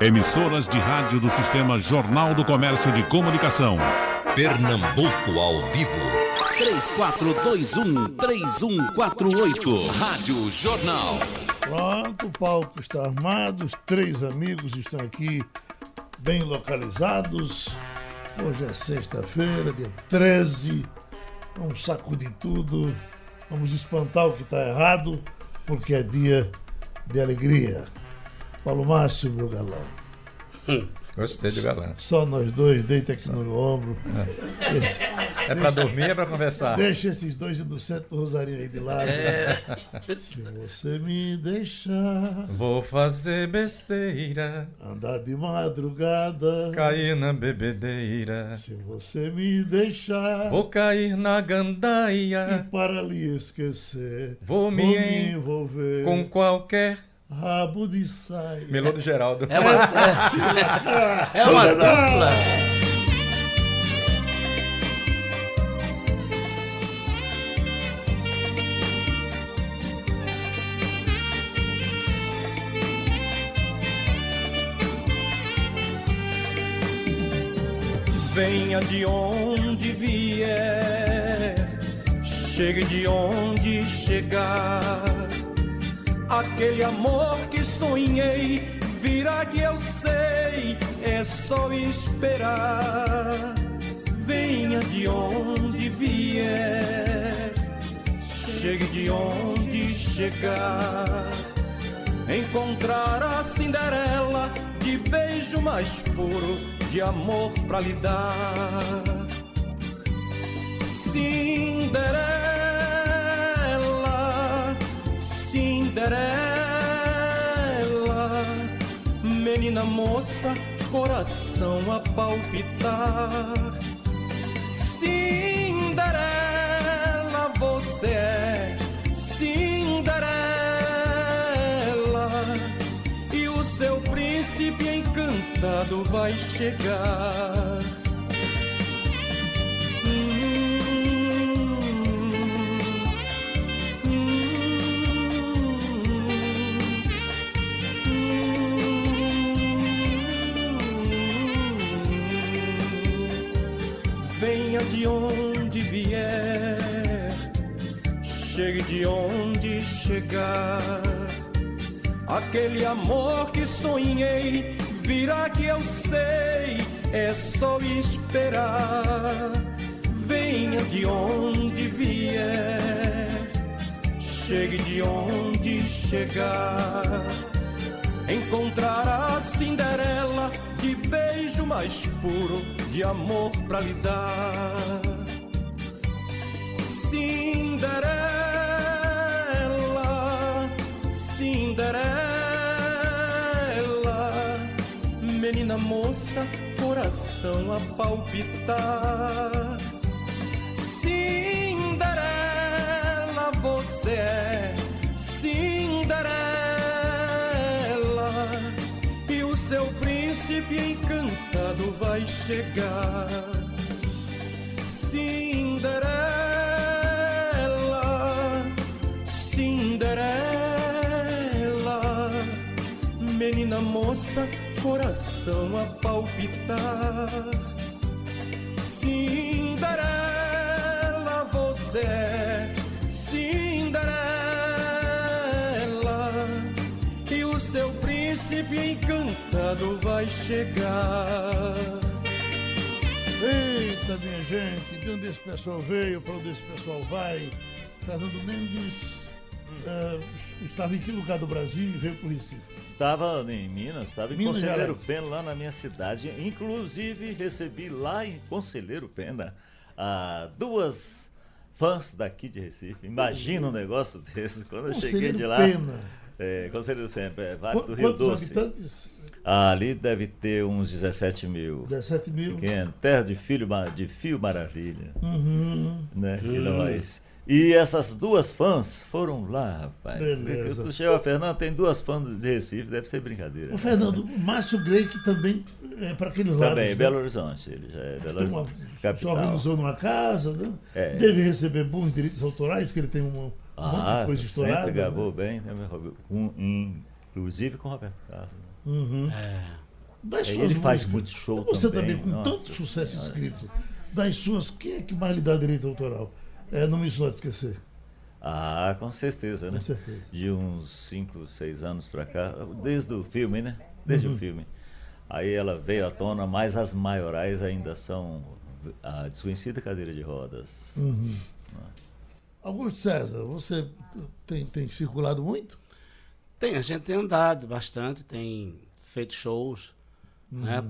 Emissoras de rádio do Sistema Jornal do Comércio de Comunicação. Pernambuco ao vivo. 3421-3148. Rádio Jornal. Pronto, o palco está armado, os três amigos estão aqui bem localizados. Hoje é sexta-feira, dia 13. Vamos sacudir tudo, vamos espantar o que está errado, porque é dia de alegria. Paulo Márcio, meu galã. Gostei do galã. Só nós dois, deita aqui no meu ombro. Esse- É pra dormir, é pra conversar. deixa esses dois centro do Rosarinho aí de lado. Se você me deixar Vou fazer besteira, andar de madrugada, cair na bebedeira. se você me deixar Vou cair na e gandaia, para lhe esquecer, Vou me en- envolver com qualquer rabo de saia. melô do Geraldo. É uma, é, é uma dupla. Venha de onde vier, chegue de onde chegar. Aquele amor que sonhei virá que eu sei, é só esperar. Venha de onde vier, chegue de onde chegar. Encontrar a Cinderela de beijo mais puro, de amor pra lhe dar. Cinderela, Cinderela, menina moça, coração a palpitar. Cinderela, você é Cinderela, e o seu príncipe encantado vai chegar. De onde chegar. Aquele amor que sonhei virá que eu sei, é só esperar. Venha de onde vier, chegue de onde chegar. Encontrar a Cinderela de beijo mais puro, de amor pra lhe dar. Moça, coração a palpitar. Cinderela, você é Cinderela, e o seu príncipe encantado vai chegar. Cinderela, Cinderela, menina moça, coração a palpitar. Cinderela, você é Cinderela, e o seu príncipe encantado vai chegar. Eita, minha gente, de onde esse pessoal veio, para onde esse pessoal vai. Fernando Mendes eh, estava em que lugar do Brasil e veio para o Recife? Estava em Minas, estava em Minas Conselheiro Gerais. Pena, lá na minha cidade. Inclusive, recebi lá em Conselheiro Pena ah, duas fãs daqui de Recife. Imagina um negócio desse. Quando eu cheguei de lá. Pena. É, Conselheiro Pena, é, Vale Qu- do Rio Quantos Doce. habitantes? Ali deve ter uns 17 mil. 17 mil. Pequeno, terra de, filho, de fio maravilha. Uhum. né? E nós. E essas duas fãs foram lá, rapaz. Beleza. Tu chega, Fernando, tem duas fãs de Recife, deve ser brincadeira. O Fernando, o Márcio Grey, que também é para aqueles lados. Também, né? Belo Horizonte, ele já é Belo uma- Horizonte, se capital. organizou numa casa, né? É. Deve receber bons direitos autorais, que ele tem uma, um Ah, coisa estourada. sempre gravou né? bem, né? Com- inclusive com Roberto Carlos. Uhum. É. Das É, ele faz músicas, muito show Você também, também, com nossa tanto sucesso Senhora. escrito, das suas, quem é que mais lhe dá direito autoral? É, não me pode esquecer. Ah, com certeza, né? Com certeza. De uns 5, 6 anos pra cá, desde o filme, né? Desde Uhum. o filme. Aí ela veio à tona, mas as maiorais ainda são a desconhecida cadeira de rodas. Uhum. Augusto César, você tem, tem circulado muito? Tem, a gente tem andado bastante, tem feito shows. Né?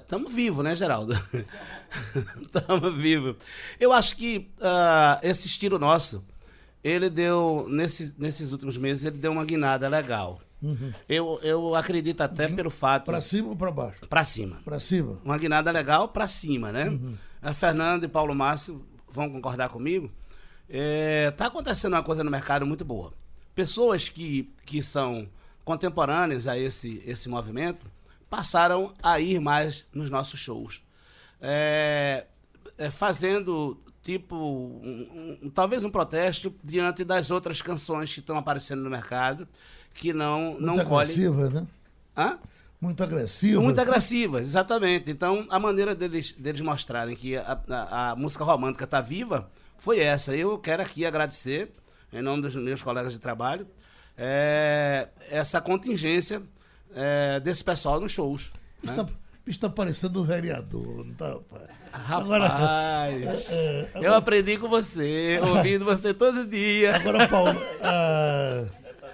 Estamos vivos, né, Geraldo? Estamos vivos. Eu acho que ah, esse estilo nosso, ele deu, nesse, nesses últimos meses, ele deu uma guinada legal. Eu, eu acredito até pelo fato. Para cima ou para baixo? Pra cima. Para cima. Uma guinada legal pra cima, né? A Fernando e Paulo Márcio vão concordar comigo. É, tá acontecendo uma coisa no mercado muito boa. Pessoas que, que são contemporâneas a esse, esse movimento passaram a ir mais nos nossos shows. É, é, fazendo tipo um- um- talvez um protesto diante das outras canções que estão aparecendo no mercado que não não Muito colhem agressiva, né? Hã? Muito agressiva. Muito agressivas, exatamente. Então, a maneira deles, deles mostrarem que a, a- a música romântica está viva foi essa. Eu quero aqui agradecer, em nome dos meus colegas de trabalho, é, essa contingência é, desse pessoal nos shows. né? Está, está parecendo um vereador, não tá, rapaz? Rapaz, é, é, eu aprendi com você, ouvindo você todo dia. Agora, Paulo, ah,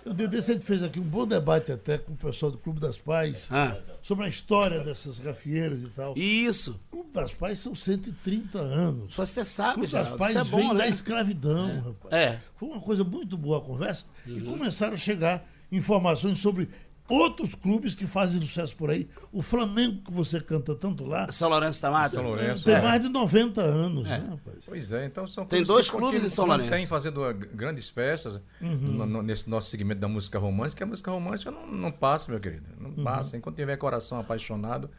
o dia desse a gente fez aqui um bom debate até com o pessoal do Clube das Pais Ah, sobre a história dessas gafieiras e tal. isso, O Clube das Pais são 130 anos. você O sabe, Clube das Pais é vem bom, da né? escravidão, rapaz. É. Foi uma coisa muito boa a conversa Uhum. e começaram a chegar informações sobre outros clubes que fazem sucesso por aí. O Flamengo, que você canta tanto lá, São Lourenço da Mata? São Lourenço. tem É. mais de 90 anos, né, rapaz? Pois é, então são Tem clubes dois clubes em São Lourenço. Tem fazendo uh, grandes festas no- no- nesse nosso segmento da música romântica. A música romântica não, não passa, meu querido. Não passa. Enquanto tiver coração apaixonado,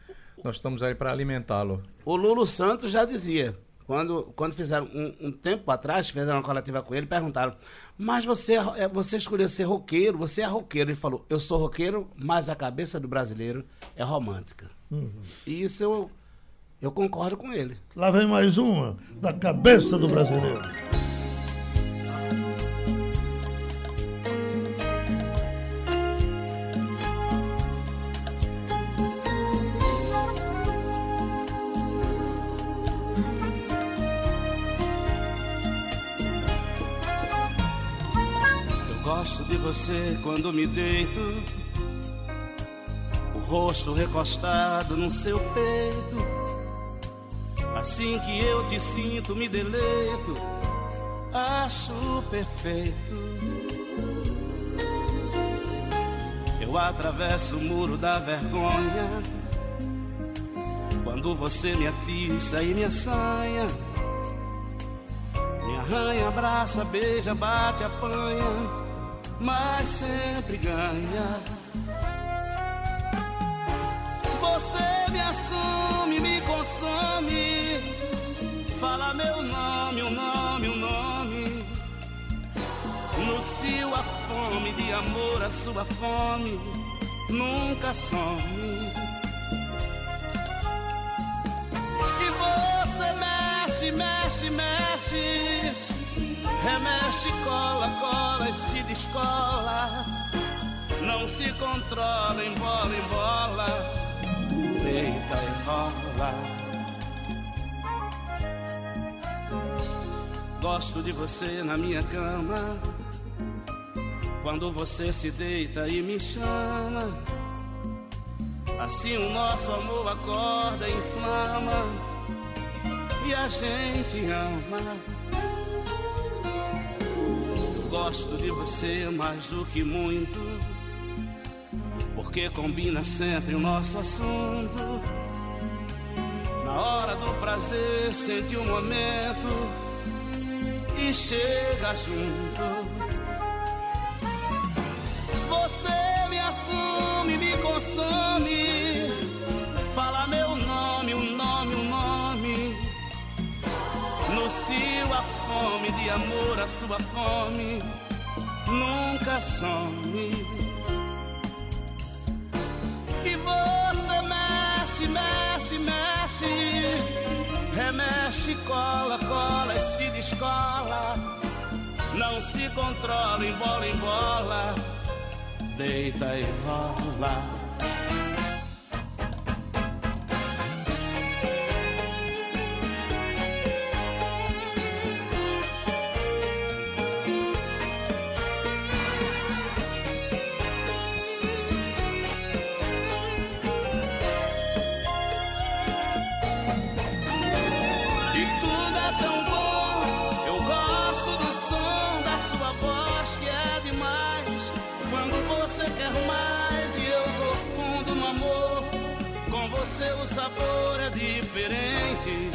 nós estamos aí para alimentá-lo. O Lulu Santos já dizia, quando, quando fizeram um, um tempo atrás, fizeram uma coletiva com ele, perguntaram, mas você, é é- você escolheu ser roqueiro, você é roqueiro. Ele falou, eu sou roqueiro, mas a cabeça do brasileiro é romântica. E isso eu, eu concordo com ele. Lá vem mais uma, da cabeça do brasileiro. De você quando me deito, o rosto recostado no seu peito. Assim que eu te sinto, me deleito, acho perfeito. Eu atravesso o muro da vergonha quando você me atiça e me assanha. Me arranha, abraça, beija, bate, apanha, mas sempre ganha. Você me assume, me consome, fala meu nome, o nome, o nome. No cio a fome de amor, a sua fome nunca some. E você mexe, mexe, mexe. Remexe, cola, cola e se descola. Não se controla, embola, embola. Deita e rola. Gosto de você na minha cama. Quando você se deita e me chama. Assim o nosso amor acorda inflama e a gente ama. Gosto de você mais do que muito, porque combina sempre o nosso assunto. Na hora do prazer, sente o momento e chega junto. de amor, a sua fome nunca some. E você mexe, mexe, mexe, remexe, cola, cola e se descola. Não se controla, embola, embola, deita e rola. Seu sabor é diferente.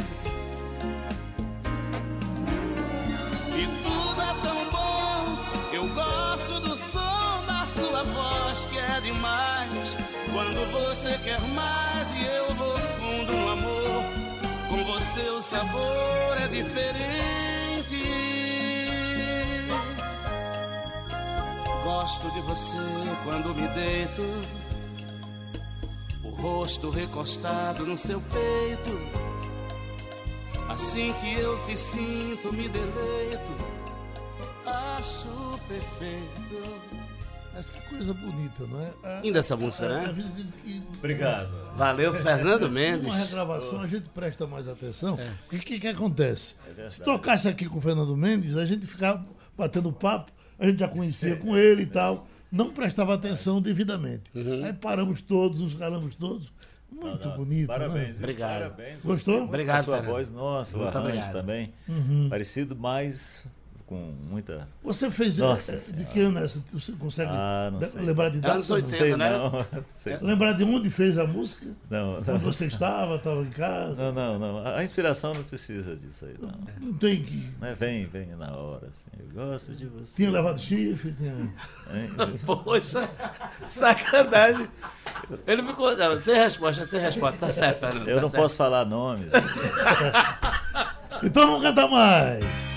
E tudo é tão bom, eu gosto do som da sua voz que é demais. Quando você quer mais e eu vou fundo no amor, com você o sabor é diferente. Gosto de você quando me deito rosto recostado no seu peito. Assim que eu te sinto, me deleito, acho perfeito. Mas que coisa bonita, não é? A, Linda essa música, a, né? A, Obrigado. Valeu, Fernando Mendes. Uma regravação, a gente presta mais atenção. É. O que, que acontece? É Se tocasse aqui com o Fernando Mendes, a gente ficava batendo papo, a gente já conhecia é. com ele e tal não prestava atenção devidamente. Uhum. Aí paramos todos, nos calamos todos. Muito não, bonito. Parabéns. Né? Obrigado. Parabéns. Gostou? Obrigado. A sua voz, nossa, o arranjo obrigado. também. Uhum. Parecido, mas com muita. Você fez. Nossa é, de que ano é essa? Você consegue ah, lembrar de data? Anos 80, sei, né? Não, lembrar de onde fez a música? Não. não. Quando você estava, estava em casa? Não, não, não. A inspiração não precisa disso aí, não. Não tem que. Mas vem, vem na hora, assim. Eu gosto de você. Tinha levado chifre? Tinha... Poxa, sacanagem. Ele ficou. sem resposta, sem resposta. Tá certo, Fernando. Eu tá não certo. posso falar nomes. então vamos cantar mais.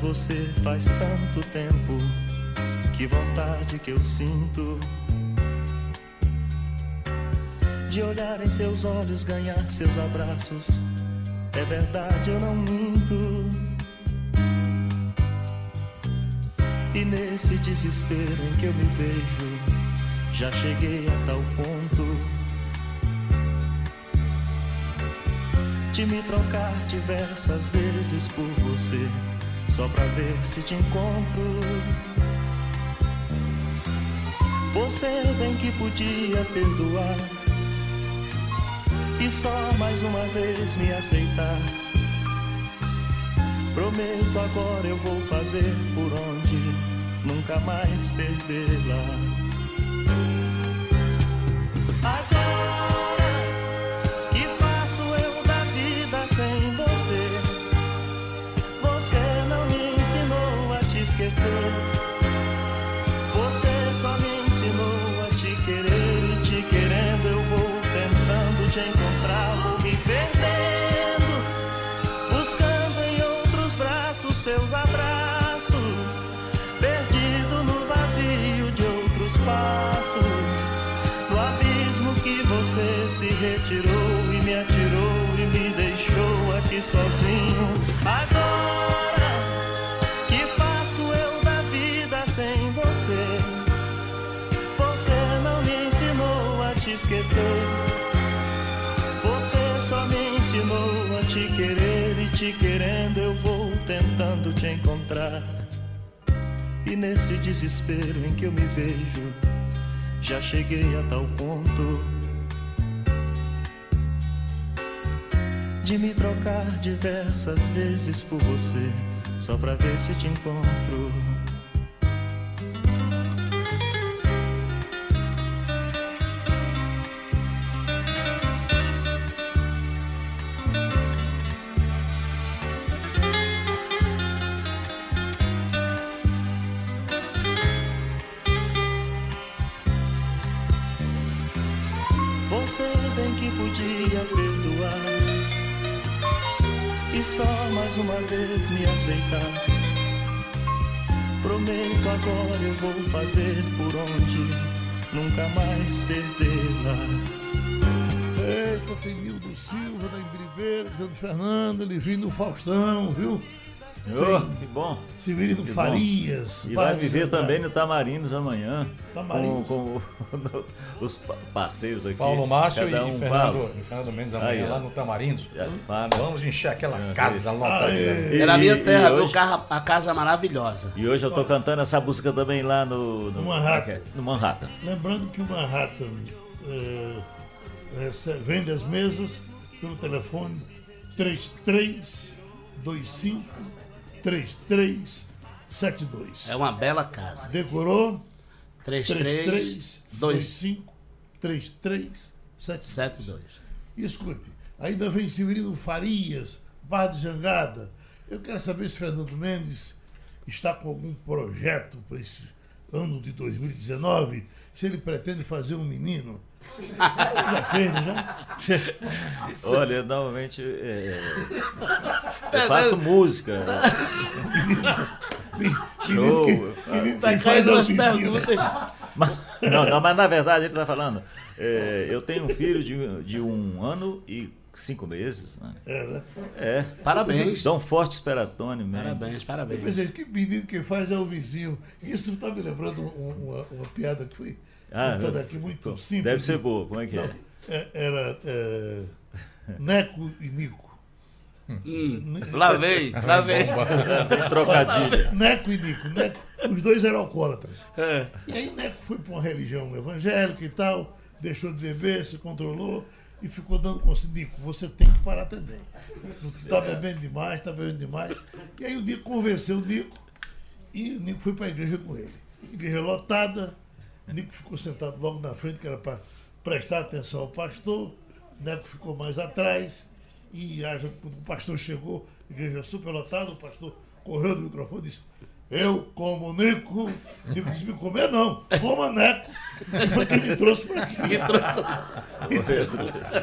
Você faz tanto tempo. Que vontade que eu sinto de olhar em seus olhos, ganhar seus abraços. É verdade, eu não minto. E nesse desespero em que eu me vejo, já cheguei a tal ponto de me trocar diversas vezes por você, só pra ver se te encontro. Você bem que podia perdoar e só mais uma vez me aceitar. Prometo agora eu vou fazer por onde nunca mais perdê-la. Esquecer. Você só me ensinou a te querer e te querendo eu vou tentando te encontrar, vou me perdendo, buscando em outros braços seus abraços, perdido no vazio de outros passos, no abismo que você se retirou e me atirou e me deixou aqui sozinho. Agora esquecer. Você só me ensinou a te querer e te querendo eu vou tentando te encontrar. E nesse desespero em que eu me vejo, já cheguei a tal ponto de me trocar diversas vezes por você, só pra ver se te encontro. Podia perdoar E só mais uma vez me aceitar. Prometo agora eu vou fazer por onde Nunca mais perdê-la Eita, tem Nildo Silva da Embribeira, Zé Fernando, Livinho Faustão, viu? Oh, que bom. Severino Que bom. Farias. E vai viver Jantar. também no Tamarinos amanhã. Tamarinos. Com, com os pa- passeios aqui. Paulo Márcio Cada um e. Fernando, e Fernando Mendes amanhã Aí, lá no fala. Vamos encher aquela Já casa lotada. E- É na minha terra, meu carro, a casa maravilhosa. E hoje eu tô cantando essa música também lá no... No, No Manhattan. No Manhattan. Lembrando que o Manhattan recebe- vende as mesas pelo telefone 3325 3372. É uma bela casa. Decorou? 33 25 3372. 72. E escute, ainda vem Severino Farias, Bar de Jangada. Eu quero saber se Fernando Mendes está com algum projeto para esse ano de 2019, se ele pretende fazer um menino. Já fez, já? Olha, normalmente é, eu faço música. Show. Tá caindo a as oficina. perguntas. Mas, não, não, mas na verdade ele está falando. é, eu tenho um filho de, de um ano e cinco meses. Né? É, né? É. Parabéns. Dom Forte Esperatone, Mendes. Parabéns, Eu parabéns. pensei, que menino que faz é o vizinho. Isso está me lembrando um- uma, uma piada que foi Ah, contada eu- aqui muito simples. Deve ser boa, como é que é? Não, é- era é, Neco e Nico. Hum, lá vem, lá vem. Trocadilho. Neco e Nico. Neco, os dois eram alcoólatras. É. E aí Neco foi para uma religião evangélica e tal, deixou de beber, se controlou e ficou dando conselho. Nico, você tem que parar também. Está bebendo demais, está bebendo demais. E aí o Nico convenceu o Nico e o Nico foi para a igreja com ele. Igreja lotada, o Nico ficou sentado logo na frente, que era para prestar atenção ao pastor. Neco ficou mais atrás. E quando o pastor chegou, a igreja super lotada, o pastor correu do microfone e disse: Eu como Nico. Nico disse: Me comer não, coma Neco. E foi quem me trouxe para aqui.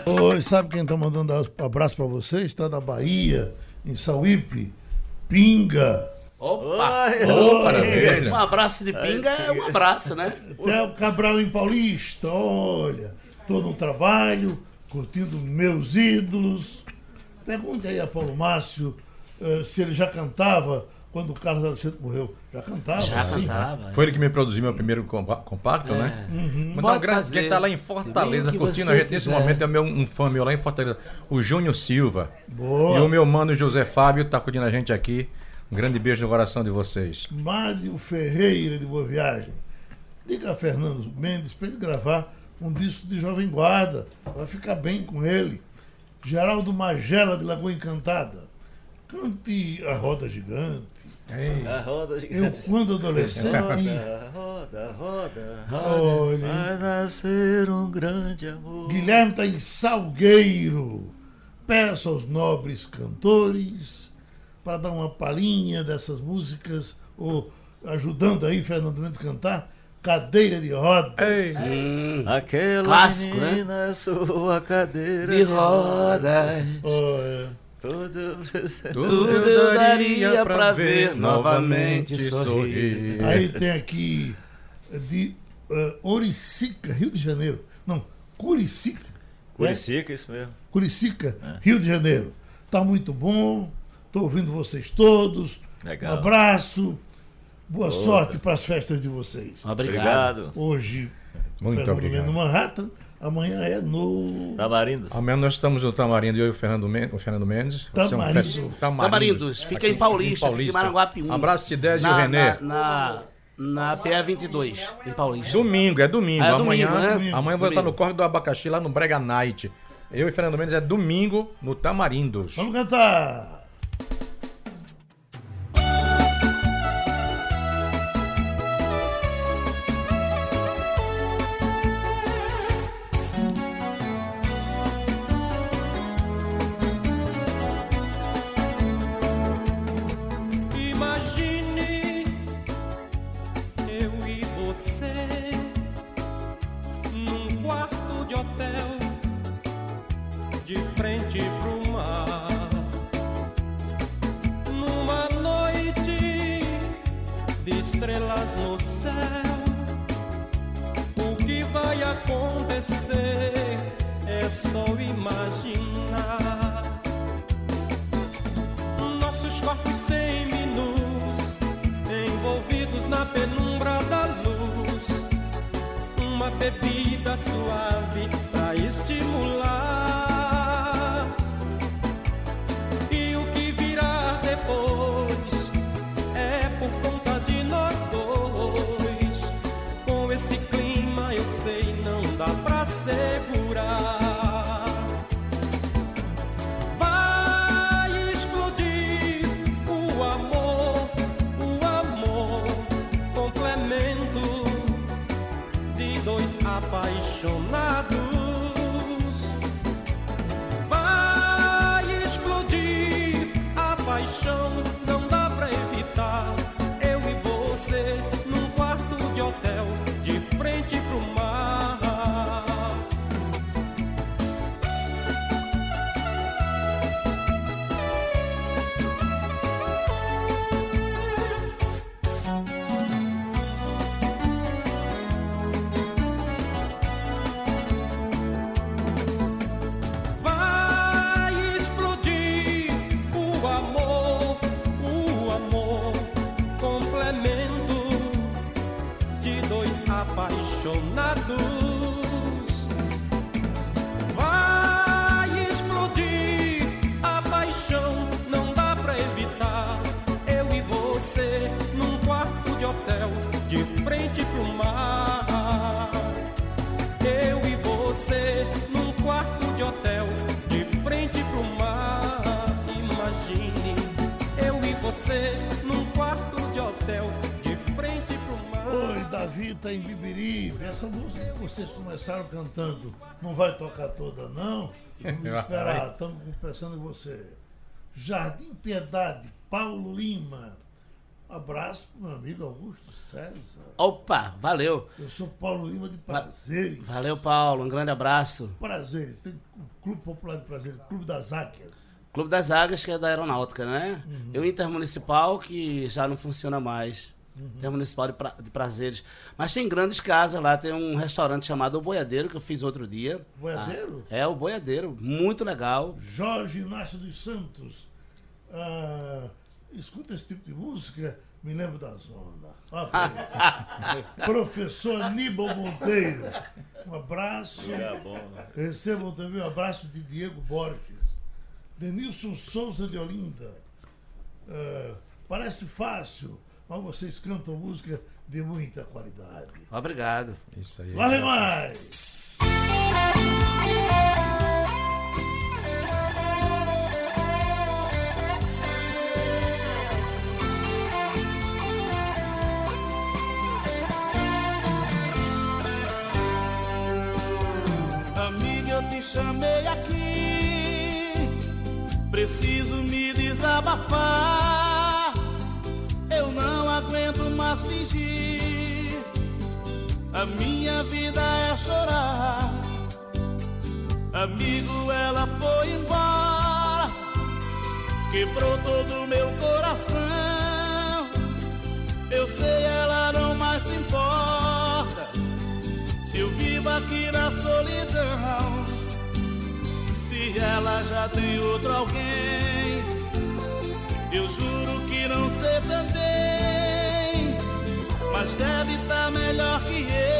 Oi, sabe quem está mandando abraço para vocês? Está da Bahia, em Sauípe. Pinga. Opa! Oi, maravilha. Um abraço de pinga é um abraço, né? Até o Cabral em Paulista, olha, estou no trabalho, curtindo meus ídolos. Pergunte aí a Paulo Márcio eh, se ele já cantava quando o Carlos Alexandre morreu. Já cantava? Já sim. cantava. Foi ele que me produziu meu primeiro compa- compacto, né? Mandar um grande, fazer. quem tá lá em Fortaleza curtindo a gente nesse momento é meu, um fã meu lá em Fortaleza, o Júnior Silva. Boa. E o meu mano José Fábio tá curtindo a gente aqui. Um grande beijo no coração de vocês. Mário Ferreira de Boa Viagem. Diga a Fernando Mendes para ele gravar um disco de Jovem Guarda. Vai ficar bem com ele. Geraldo Magela de Lagoa Encantada. Cante a roda gigante. Ei, A roda Eu, gigante. quando adolescente. Roda, roda, roda. Olha. Vai nascer um grande amor. Guilherme está em Salgueiro. Peço aos nobres cantores para dar uma palhinha dessas músicas, ou ajudando aí Fernando Mendes a cantar, Cadeira de Rodas. Hum, Aquela Clássico, né? menina, é sua cadeira de rodas. Olha, Tudo... Tudo eu daria pra ver novamente sorrir. aí tem aqui eh, de eh, Oricica, Rio de Janeiro. Não, Curicica. né? Curicica, isso mesmo. Curicica, Rio de Janeiro. Tá muito bom. Estou ouvindo vocês todos. Legal. Um abraço. Boa sorte para as festas de vocês. Obrigado. Hoje, Muito Fernando obrigado. Mendes Manhattan. Amanhã é no Tamarindos. Amanhã nós estamos no Tamarindo, eu e o Fernando Mendes. O Fernando Mendes. Um Tamarindo. fest- Tamarindos, fica Aqui em Paulista, fica em Maranguape 1. Abraço, Cidés e o na, Renê. Na, na, na PE 22, em Paulista. Domingo, é domingo. Ah, é amanhã, domingo, né? amanhã eu vou estar Domingo. no Corre do Abacaxi, lá no Brega Night. Eu e Fernando Mendes é domingo no Tamarindos. Vamos cantar. Vocês começaram cantando não vai tocar toda, não? Vamos esperar, estamos pensando em você. Jardim Piedade, Paulo Lima. Abraço pro meu amigo Augusto César. Opa, valeu. Eu sou Paulo Lima de Prazeres. Valeu, Paulo. Um grande abraço. Prazeres. Tem o Clube Popular de Prazeres, Clube das Águias. Clube das Águias, que é da Aeronáutica, né? E o Intermunicipal, que já não funciona mais. Intermunicipal de, pra- de Prazeres. Mas tem grandes casas lá. Tem um restaurante chamado O Boiadeiro, que eu fiz outro dia. Boiadeiro? Ah, é, o Boiadeiro. Muito legal. Jorge Inácio dos Santos. Ah, escuta esse tipo de música, me lembro da zona. Professor Aníbal Monteiro. Um abraço. Lugar bom, né? Recebam também um abraço de Diego Borges. Denilson Souza de Olinda. Ah, parece fácil, mas vocês cantam música de muita qualidade. Obrigado. Isso aí. Lá vem mais! Amiga, eu te chamei aqui. Preciso me desabafar. Fingir. A minha vida é chorar. Amigo, ela foi embora. Quebrou todo o meu coração. Eu sei, ela não mais se importa. Se eu vivo aqui na solidão, se ela já tem outro alguém, eu juro que não sei também, mas deve estar melhor que eu.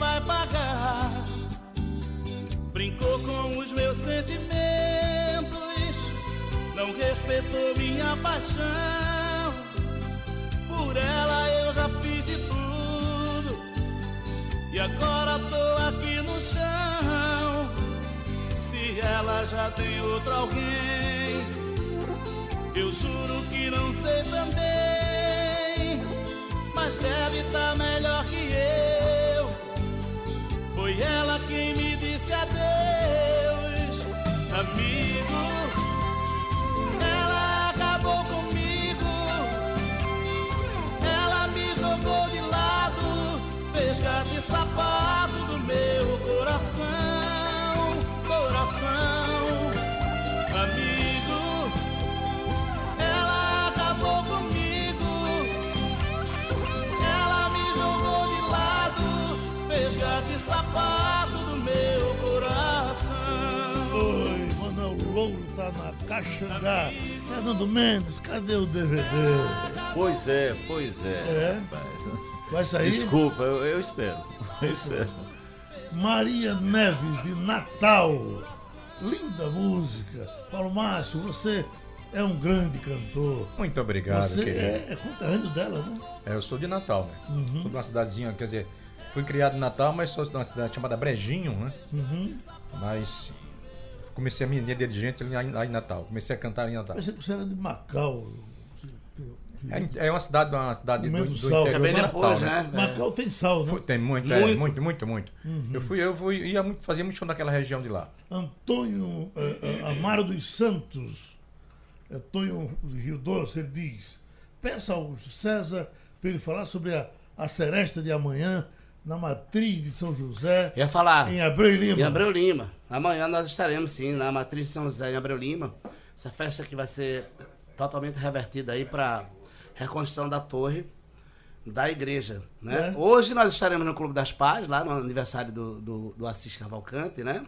vai pagar. Brincou com os meus sentimentos, não respeitou minha paixão. Por ela eu já fiz de tudo, e agora tô aqui no chão. Se ela já tem outro alguém, eu juro que não sei também, mas deve estar tá melhor que eu. Ela quem me Caxangá. Fernando Mendes, cadê o DVD? Pois é, pois é. É? rapaz. Vai sair? Desculpa, eu, eu espero. Eu espero. Maria Neves, de Natal. Linda música. Paulo Márcio, você é um grande cantor. Muito obrigado, Você querido. é, é conterrâneo dela, né? É, eu sou de Natal, né? Uhum. Sou de uma cidadezinha, quer dizer, fui criado em Natal, mas sou de uma cidade chamada Brejinho, né? Uhum. Mas comecei a minha linha dirigente lá em, Natal. Comecei a cantar em Natal. Pensei que você era de Macau. É, é uma cidade, uma cidade do, do sal. interior É do depois, Natal, né? Macau tem sal, né? Tem muito, é, Muito. muito, muito, muito. Uhum. Eu fui, eu fui, ia muito, fazia muito show naquela região de lá. Antônio eh, eh, Amaro dos Santos, Antônio Rio Doce, ele diz: Peça ao Augusto César para ele falar sobre a, a seresta de amanhã na matriz de São José, ia falar. em Abreu e Lima. Em Abreu Lima. Amanhã nós estaremos sim na Matriz de São José em Abreu Lima. Essa festa que vai ser totalmente revertida aí para reconstrução da torre da igreja, né? É. Hoje nós estaremos no Clube das Paz, lá no aniversário do, do, do Assis Cavalcante, né?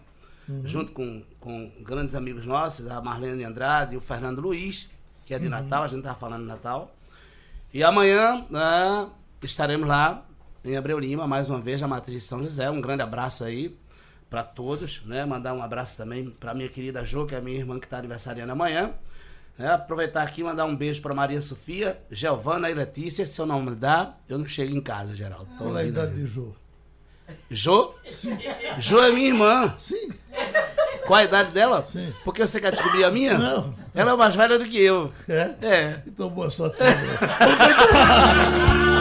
Junto com, com grandes amigos nossos, a Marlene Andrade e o Fernando Luiz, que é de Natal, a gente estava falando de Natal. E amanhã né, estaremos lá em Abreu Lima, mais uma vez, na Matriz de São José. Um grande abraço aí para todos, né? Mandar um abraço também para minha querida Jo, que é minha irmã que está aniversariando amanhã. né? aproveitar aqui e mandar um beijo para Maria Sofia, Giovana e Letícia. Se eu não me dá, eu não chego em casa, Geraldo. Tô Qual é a né? idade de Jô? Jo? Jo é minha irmã. Sim. Qual a idade dela? Sim. Porque você quer descobrir a minha? Não. Ela é mais velha do que eu. É? É. Então, boa sorte. pra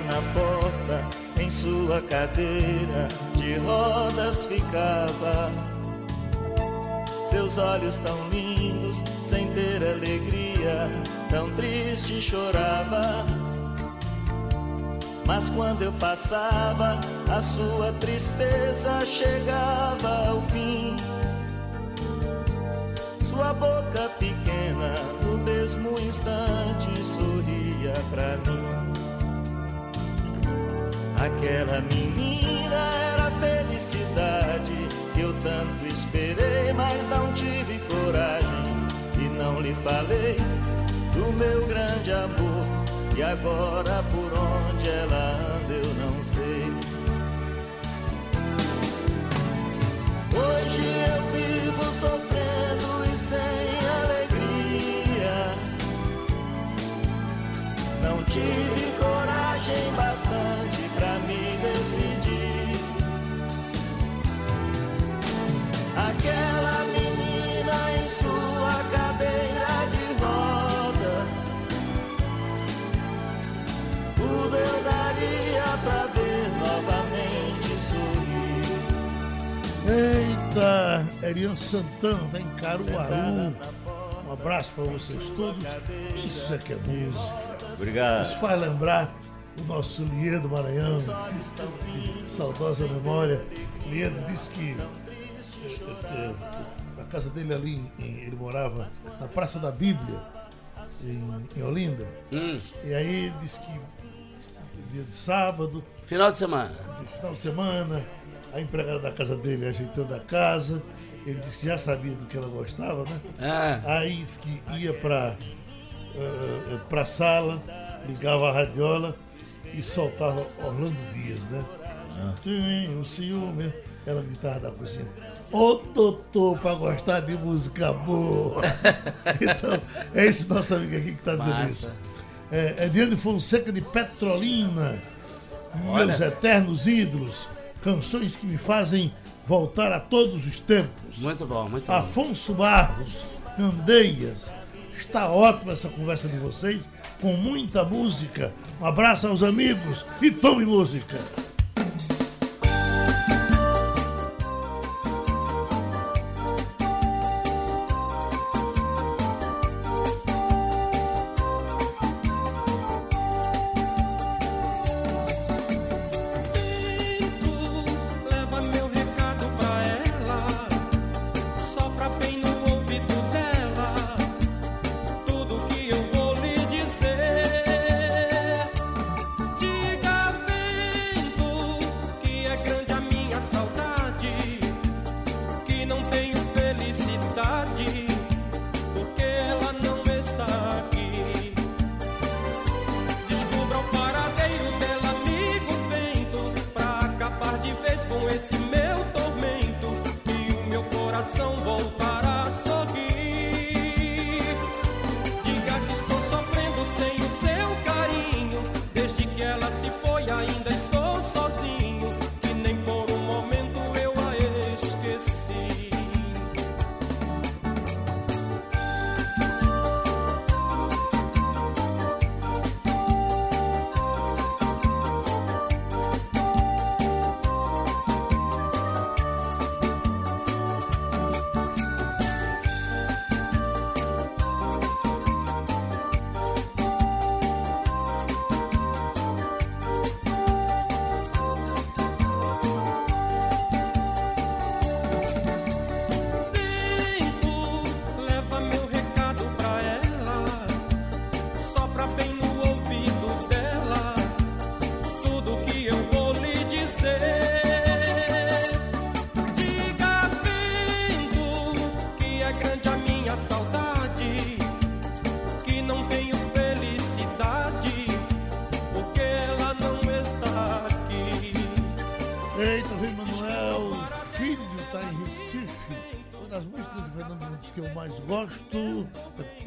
na porta, em sua cadeira de rodas ficava. Seus olhos tão lindos, sem ter alegria, tão triste chorava. Mas quando eu passava, a sua tristeza chegava ao fim. Sua boca pequena, no mesmo instante, sorria pra mim. Aquela menina era a felicidade que eu tanto esperei, mas não tive coragem e não lhe falei do meu grande amor. E agora por onde ela anda eu não sei. Hoje eu vivo sofrendo e sem alegria. Não tive coragem bastante Erian Santana, tá em Caruaru. Um abraço para vocês todos. Isso é que é música. Obrigado. Isso faz lembrar o nosso Liedo Maranhão, saudosa memória. Liedo disse que eh, eh, a casa dele ali, ele morava na Praça da Bíblia, em, Olinda. Hum, E aí ele disse que dia de sábado, final de semana. final de semana, a empregada da casa dele ajeitando a casa. Ele disse que já sabia do que ela gostava, né? Ah, Aí disse que ia para a sala, ligava a radiola e soltava Orlando Dias, né? Tenho ciúme. Ela gritava da cozinha. Ô doutor, para gostar de música boa. então, é esse nosso amigo aqui que está dizendo Massa. isso. É, é Diane Fonseca de Petrolina. Olha. Meus eternos ídolos. Canções que me fazem voltar a todos os tempos. muito bom, muito bom. Afonso Barros, Candeias. Está ótima essa conversa de vocês, com muita música. Um abraço aos amigos e tome música.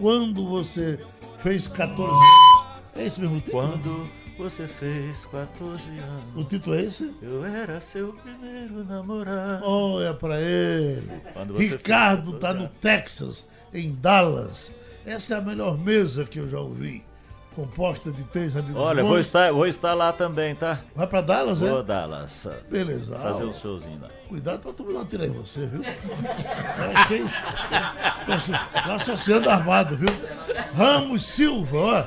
Quando Você Fez 14 anos. É esse mesmo título? Quando você fez 14 anos, O título é esse? eu era seu primeiro namorado. Olha pra ele. Ricardo tá 14 no. Texas, em Dallas. Essa é a melhor mesa que eu já ouvi. Composta de três amigos Olha, bons. vou estar, vou estar lá também, tá? Vai pra Dallas, Vou é? Dallas. Beleza. Fazer Ah, um showzinho lá. Cuidado pra tu não tirar em você, viu? Tô asso- Tô associando armado, viu? Ramos Silva, ó.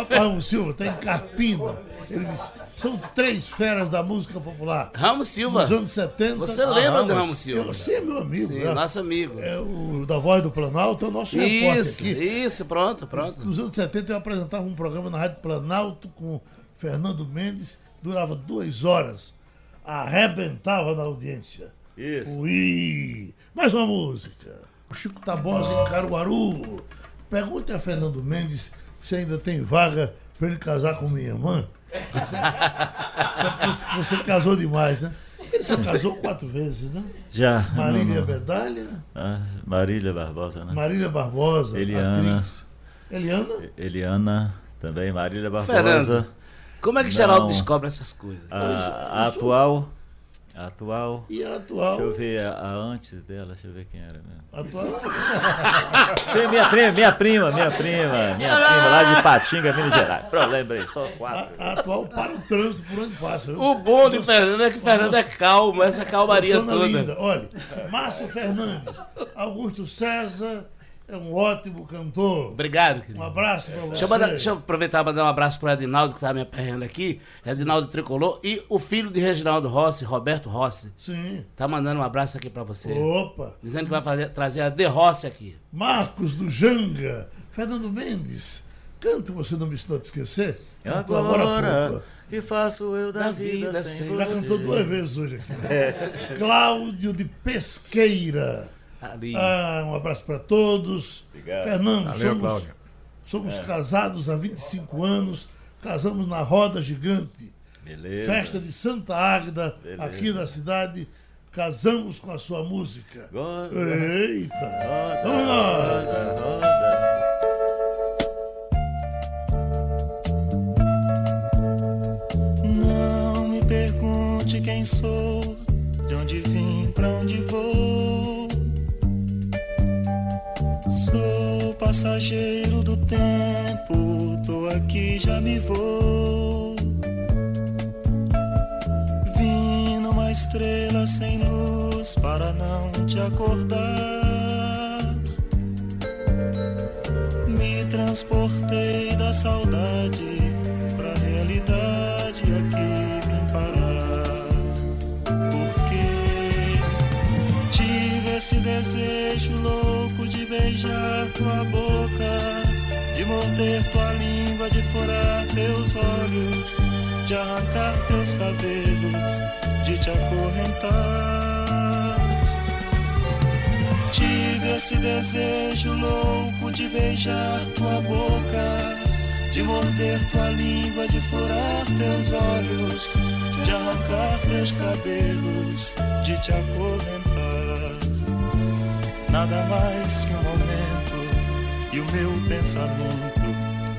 Ó pra Ramos Silva, tá em Carpina. Ele disse: são três feras da música popular. Ramos Silva. Nos anos 70. Você lembra do Ramos? Ramos Silva? Você é meu amigo, Sim, né? nosso amigo. É o da voz do Planalto, é o nosso repórter Isso, aqui. isso, pronto, pronto. Nos anos 70 eu apresentava um programa na Rádio Planalto com Fernando Mendes, durava duas horas. Arrebentava na audiência. Isso. Ui! Mais uma música. O Chico Tabosa em Caruaru. Pergunte a Fernando Mendes se ainda tem vaga para ele casar com minha irmã. Você, você- casou demais, né? Ele já casou quatro vezes, né? Já. Marília não. Bedalha, Ah, Marília Barbosa, né? Marília Barbosa, Eliana. atriz. Eliana? Eliana também, Marília Barbosa. Fernando. Como é que Geraldo Não. descobre essas coisas? A, a atual. A atual. E a atual? Deixa eu ver a, a antes dela, deixa eu ver quem era mesmo. Atual? Minha prima, minha prima, minha prima, minha prima lá de Patinga, Minas Gerais. Pronto, lembrei, só quatro. A, a atual para o trânsito por onde passa. O bom de Fernando é que Fernando é calmo, essa calmaria Persona toda. linda. Olha, Márcio Fernandes, Augusto César é um ótimo cantor. Obrigado, Um querido. abraço para você. Deixa eu, mandar- deixa eu aproveitar e mandar um abraço pro Edinaldo, que tá me aperreando aqui. Edinaldo Tricolor. E o filho de Reginaldo Rossi, Roberto Rossi. Sim. Tá mandando um abraço aqui pra você. Opa. Dizendo que vai fazer, trazer a De Rossi aqui. Marcos do Janga. Fernando Mendes. Cante Você Não Me Ensinou a Te Esquecer. E Cantou agora, pouco. que faço eu da, Da vida, vida sem sem Já você? cantou duas vezes hoje aqui. Cláudio de Pesqueira. Ali. Ah, um abraço para todos. Obrigado. Fernando, Valeu, somos, Cláudio. somos casados há 25 anos. Casamos na Roda Gigante. Beleza. Festa de Santa Águeda, Beleza. aqui na cidade. Casamos com a sua música. Eita! roda, Vamos lá! roda, roda. Passageiro do tempo, tô aqui, já me vou. Vim numa estrela sem luz para não te acordar. Me transportei da saudade tua boca, de morder tua língua, de furar teus olhos, de arrancar teus cabelos, de te acorrentar. Tive esse desejo louco de beijar tua boca, de morder tua língua, de furar teus olhos, de arrancar teus cabelos, de te acorrentar. Nada mais que um momento e o meu pensamento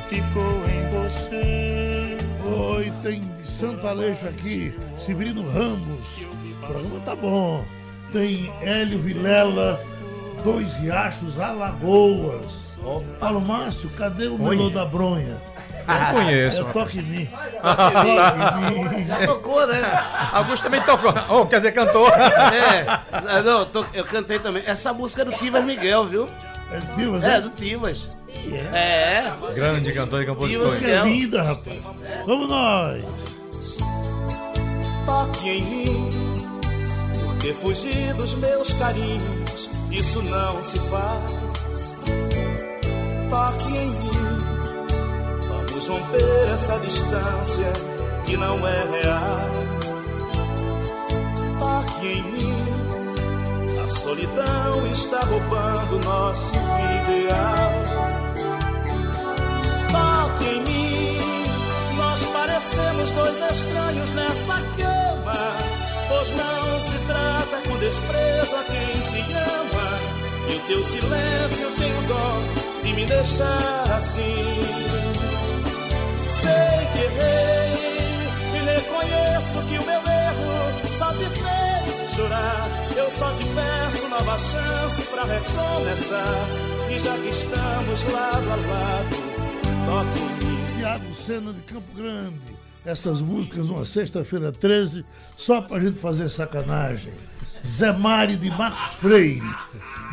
ficou em você. Oi, tem de Santo Aleixo aqui, Severino Ramos. O programa tá bom. Tem Hélio Vilela, Dois Riachos, Alagoas. Paulo Márcio, cadê o melô da bronha? Não conheço. É Toque em mim. Toque em mim. Já tocou, né? Augusto também tocou. Oh, quer dizer, cantou. É, não, eu cantei também. Essa música é do Tivas Miguel, viu? É Divas, É, é? do Tivas. É. Grande cantor e compositor. Divas que é linda, rapaz. Vamos nós. toque em mim. Porque fugir dos meus carinhos, isso não se faz. Toque em mim. Vamos romper essa distância que não é real. Toque em mim. A solidão está roubando nosso ideal. Toque em mim. Nós parecemos dois estranhos nessa cama. Pois não se trata com desprezo a quem se ama. E o teu silêncio tem o dom de me deixar assim. Sei que errei, e reconheço que o meu erro só te fez chorar. Eu só te peço nova chance pra recomeçar. E já que estamos lado a lado, toque em mim. Tiago Sena de Campo Grande. Essas músicas numa sexta-feira 13, só pra gente fazer sacanagem. Zé Mário de Marcos Freire.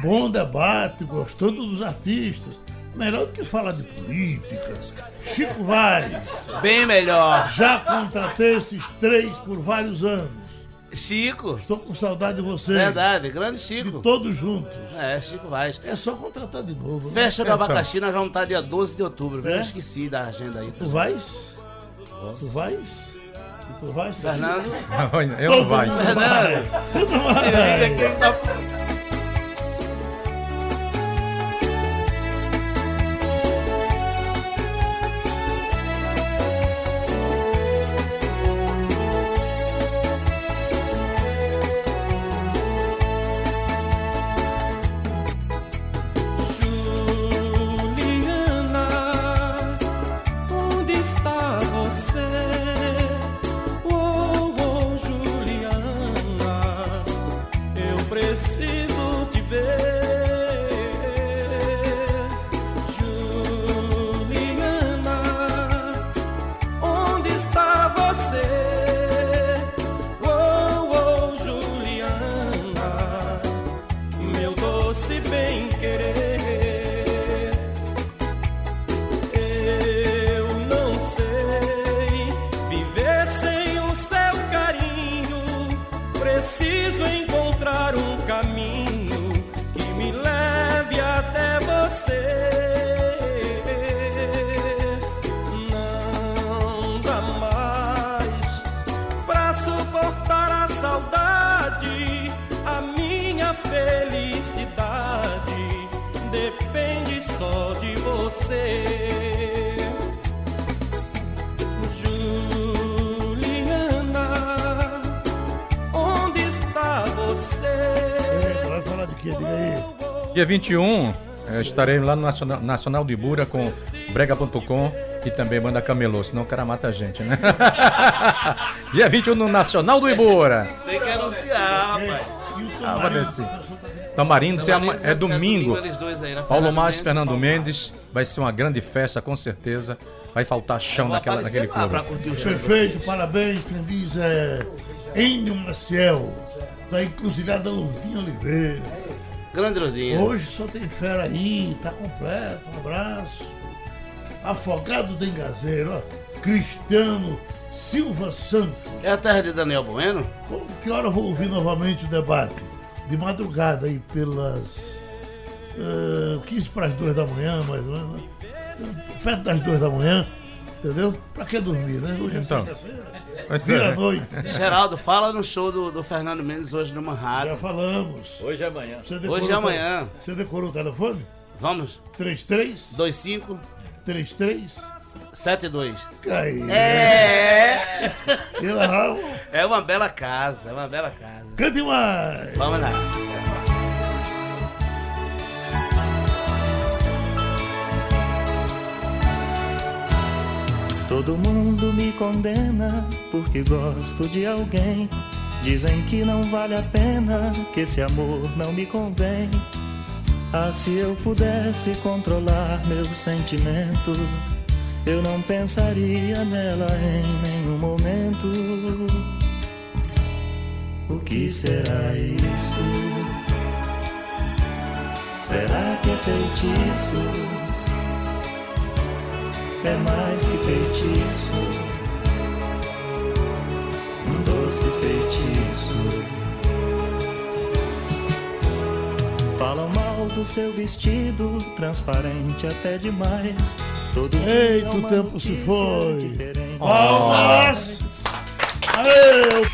Bom debate, gostando dos artistas. Melhor do que falar de política. Chico Vaz. Bem melhor. Já contratei esses três por vários anos. Chico. Estou com saudade de vocês. Verdade, grande Chico. De todos juntos. É, Chico Vaz. É só contratar de novo. né? Festa do abacaxi, nós vamos estar dia 12 de outubro? É? Eu esqueci da agenda aí. Tu vais? Tu vais? Tu vais? Fernando? Eu não vai. Vai. Mundo Se liga vai. quem tá. Você. Juliana, onde está você? É, vai falar de quê? Diga aí. Dia 21, eh, estarei lá no Nacional, Nacional do Ibura com brega.com e também banda Camelô, senão o cara mata a gente, né? Dia 21 no Nacional do Ibura. Tem que anunciar, rapaz. Ah, Vanessa. Tamarindo, é, ama- é domingo. aí, né? Paulo Fernando Márcio Mendes e Fernando Paulo Mendes. Vai ser uma grande festa, com certeza. Vai faltar chão naquela, naquele clube. Perfeito, parabéns. Quem diz é Enio Maciel, da Encruzilhada Lourdinha Oliveira. Grande Lourdinha. Hoje só tem fera aí, tá completo. Um abraço. Afogado de Engazeiro, ó. Cristiano Silva Santos. É a terra de Daniel Bueno? Que hora eu vou ouvir novamente o debate? De madrugada aí pelas eh, 15 para as 2 da manhã, mais ou menos. né? Perto das 2 da manhã, entendeu? Pra que dormir, né? Hoje é Então. sexta-feira. Pois Vira é. a noite. Geraldo, fala no show do, do Fernando Mendes hoje no Já Manhattan. falamos. Hoje e amanhã. Hoje te- amanhã. Você decorou o telefone? Vamos? 33 25 33 72. Cai. É! Ela não. É uma bela casa, é uma bela casa. Cante mais. Vamos lá. Todo mundo me condena porque gosto de alguém. Dizem que não vale a pena, que esse amor não me convém. Ah, se eu pudesse controlar meu sentimento, eu não pensaria nela em nenhum momento. O que será isso? Será que é feitiço? é mais que feitiço, um doce feitiço. Falam mal do seu vestido, transparente até demais. Todo dia Eita, o tempo se foi. diferente. Palmas! Aê!